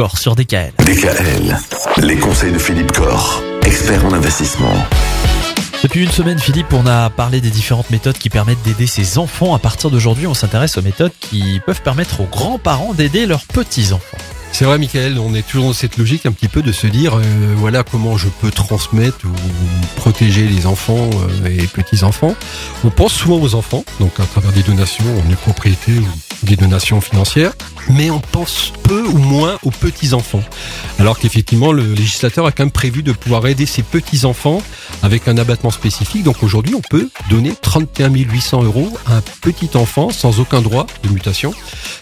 Corps sur DKL. DKL, les conseils de Philippe Corr, expert en investissement. Depuis une semaine, Philippe, on a parlé des différentes méthodes qui permettent d'aider ses enfants. À partir d'aujourd'hui, on s'intéresse aux méthodes qui peuvent permettre aux grands-parents d'aider leurs petits-enfants. C'est vrai, Michael, on est toujours dans cette logique un petit peu de se dire, euh, voilà comment je peux transmettre ou protéger les enfants euh, et petits-enfants. On pense souvent aux enfants, donc à travers des donations en propriété ou des donations financières, mais on pense peu ou moins aux petits-enfants. Alors qu'effectivement, le législateur a quand même prévu de pouvoir aider ces petits-enfants avec un abattement spécifique. Donc aujourd'hui, on peut donner 31 800 euros à un petit enfant sans aucun droit de mutation.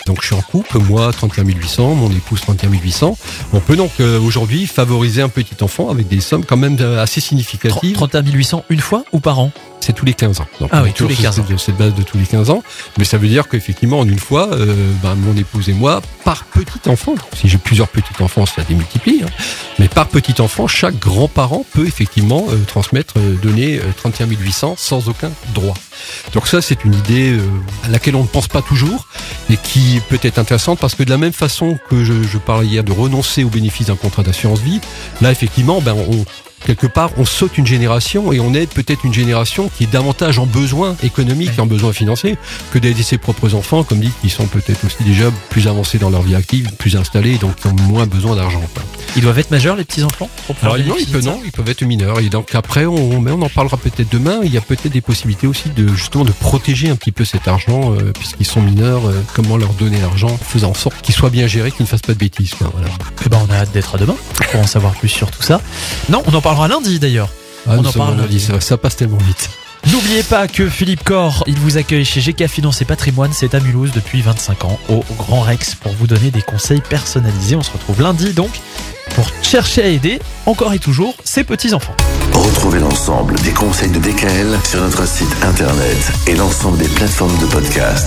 Donc je suis en couple, moi 31 800, mon épouse 31 800. On peut donc euh, aujourd'hui favoriser un petit enfant avec des sommes quand même euh, assez significatives. 31 800 une fois ou par an? C'est tous les 15 ans. Donc, ah oui, tous les 15 ans. Cette base de tous les 15 ans. Mais ça veut dire qu'effectivement, en une fois, euh, ben, mon épouse et moi, par petit enfant, si j'ai plusieurs petits enfants, ça démultiplie, hein, mais par petit enfant, chaque grand-parent peut effectivement euh, transmettre, euh, donner 31 800 sans aucun droit. Donc ça, c'est une idée à laquelle on ne pense pas toujours et qui peut être intéressante parce que de la même façon que je, je parlais hier de renoncer au bénéfice d'un contrat d'assurance vie, là, effectivement, ben, on, quelque part, on saute une génération et on aide peut-être une génération qui est davantage en besoin économique et en besoin financier que d'aider ses propres enfants, comme dit, qui sont peut-être aussi déjà plus avancés dans leur vie active, plus installés, donc qui ont moins besoin d'argent. Ils doivent être majeurs, les petits-enfants Alors non, ils peuvent, non, ils peuvent être mineurs. Et donc après, on, mais on en parlera peut-être demain. Il y a peut-être des possibilités aussi de justement de protéger un petit peu cet argent, euh, puisqu'ils sont mineurs. Euh, comment leur donner l'argent, faisant en sorte qu'ils soient bien gérés, qu'ils ne fassent pas de bêtises. voilà. Eh ben, on a hâte d'être à demain pour en savoir plus sur tout ça. Non, on en parlera lundi d'ailleurs. Ah, on en parlera lundi, ça, ça passe tellement vite. N'oubliez pas que Philippe Corr, il vous accueille chez GK Finance et Patrimoine, c'est à Mulhouse depuis 25 ans, au Grand Rex, pour vous donner des conseils personnalisés. On se retrouve lundi donc pour chercher à aider, encore et toujours, ses petits-enfants. Retrouvez l'ensemble des conseils de DKL sur notre site internet et l'ensemble des plateformes de podcast.